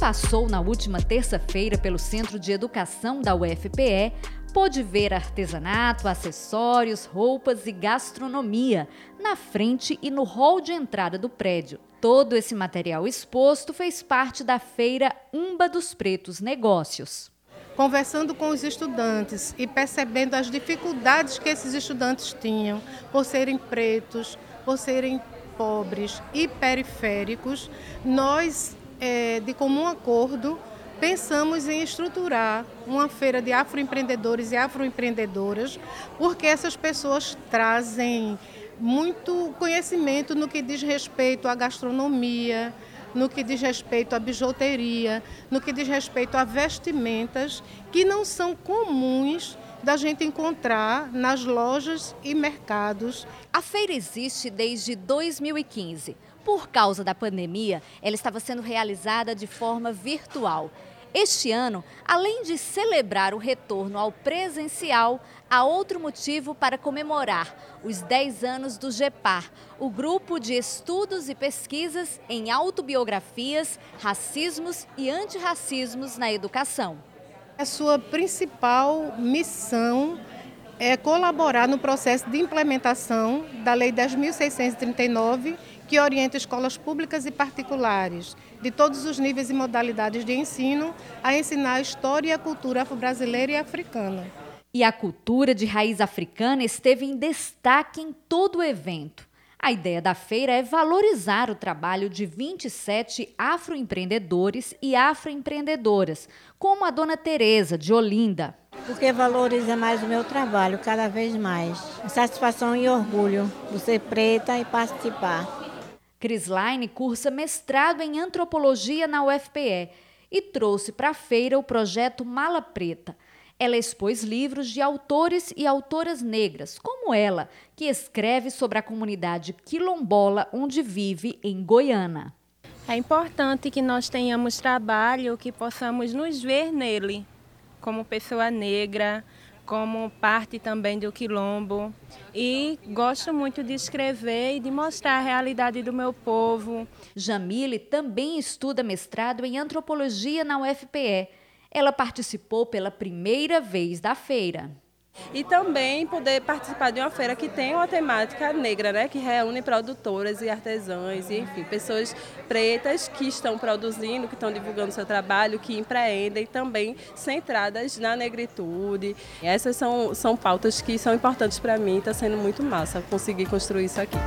passou na última terça-feira pelo Centro de Educação da UFPE pôde ver artesanato, acessórios, roupas e gastronomia na frente e no hall de entrada do prédio. Todo esse material exposto fez parte da feira Umba dos Pretos Negócios. Conversando com os estudantes e percebendo as dificuldades que esses estudantes tinham por serem pretos, por serem pobres e periféricos, nós, é, de comum acordo, pensamos em estruturar uma feira de afroempreendedores e afroempreendedoras, porque essas pessoas trazem muito conhecimento no que diz respeito à gastronomia, no que diz respeito à bijuteria, no que diz respeito a vestimentas que não são comuns da gente encontrar nas lojas e mercados. A feira existe desde 2015. Por causa da pandemia, ela estava sendo realizada de forma virtual. Este ano, além de celebrar o retorno ao presencial, há outro motivo para comemorar os 10 anos do GEPAR, o grupo de estudos e pesquisas em autobiografias, racismos e antirracismos na educação. A sua principal missão é colaborar no processo de implementação da Lei 10.639 que orienta escolas públicas e particulares de todos os níveis e modalidades de ensino a ensinar a história e a cultura afro-brasileira e africana. E a cultura de raiz africana esteve em destaque em todo o evento. A ideia da feira é valorizar o trabalho de 27 afroempreendedores e afroempreendedoras, como a dona Tereza de Olinda. Porque valoriza mais o meu trabalho, cada vez mais. Satisfação e orgulho de ser preta e participar. Crislaine cursa mestrado em antropologia na UFPE e trouxe para a feira o projeto Mala Preta. Ela expôs livros de autores e autoras negras, como ela, que escreve sobre a comunidade quilombola onde vive em Goiânia. É importante que nós tenhamos trabalho que possamos nos ver nele, como pessoa negra, como parte também do quilombo e gosto muito de escrever e de mostrar a realidade do meu povo. Jamile também estuda mestrado em antropologia na UFPE. Ela participou pela primeira vez da feira. E também poder participar de uma feira que tem uma temática negra, né? que reúne produtoras e artesãs, e, enfim, pessoas pretas que estão produzindo, que estão divulgando seu trabalho, que empreendem também centradas na negritude. Essas são, são pautas que são importantes para mim, está sendo muito massa conseguir construir isso aqui.